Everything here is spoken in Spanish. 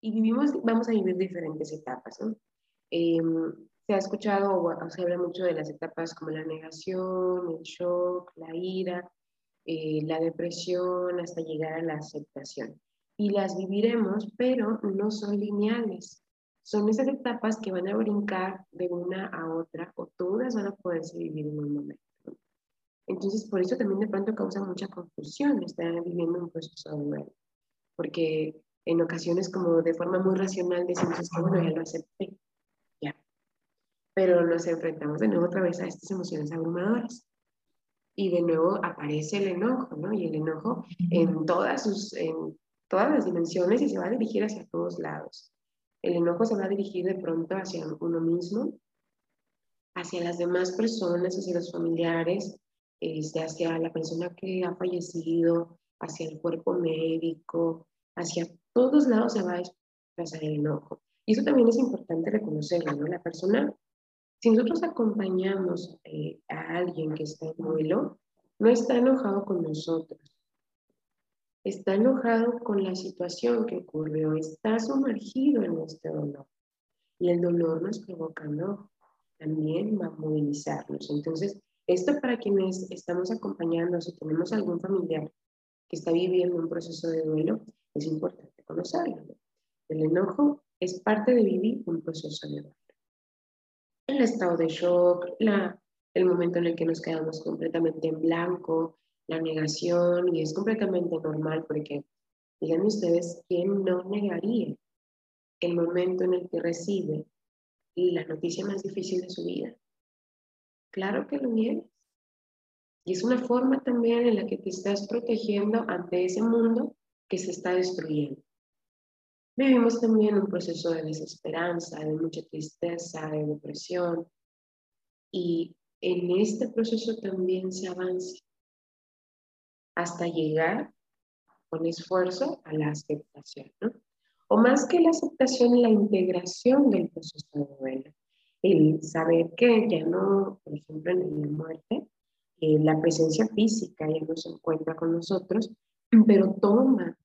y vivimos, vamos a vivir diferentes etapas. ¿no? Em, se ha escuchado o se habla mucho de las etapas como la negación, el shock, la ira, eh, la depresión, hasta llegar a la aceptación. Y las viviremos, pero no son lineales. Son esas etapas que van a brincar de una a otra o todas van a poderse vivir en un momento. Entonces, por eso también de pronto causa mucha confusión estar viviendo un proceso de duelo. Porque en ocasiones como de forma muy racional decimos, es que bueno, ya lo acepté, ya. Pero nos enfrentamos de nuevo otra vez a estas emociones abrumadoras. Y de nuevo aparece el enojo, ¿no? Y el enojo en todas, sus, en todas las dimensiones y se va a dirigir hacia todos lados. El enojo se va a dirigir de pronto hacia uno mismo, hacia las demás personas, hacia los familiares, este, hacia la persona que ha fallecido, hacia el cuerpo médico, hacia todos lados se va a expresar el enojo. Y eso también es importante reconocerlo, ¿no? La persona, si nosotros acompañamos eh, a alguien que está en duelo, no está enojado con nosotros, está enojado con la situación que ocurrió, está sumergido en este dolor. Y el dolor nos provoca enojo, también va a movilizarnos. Entonces, esto para quienes estamos acompañando, si tenemos algún familiar que está viviendo un proceso de duelo, es importante conocerlo. El enojo es parte de vivir un proceso duelo. El estado de shock, la, el momento en el que nos quedamos completamente en blanco, la negación, y es completamente normal porque, díganme ustedes, ¿quién no negaría el momento en el que recibe la noticia más difícil de su vida? Claro que lo niegas. Y es una forma también en la que te estás protegiendo ante ese mundo que se está destruyendo. Vivimos también un proceso de desesperanza, de mucha tristeza, de depresión. Y en este proceso también se avanza hasta llegar con esfuerzo a la aceptación, ¿no? O más que la aceptación, la integración del proceso de duelo. El saber que ya no, por ejemplo, en la muerte, eh, la presencia física ya no se encuentra con nosotros, pero toma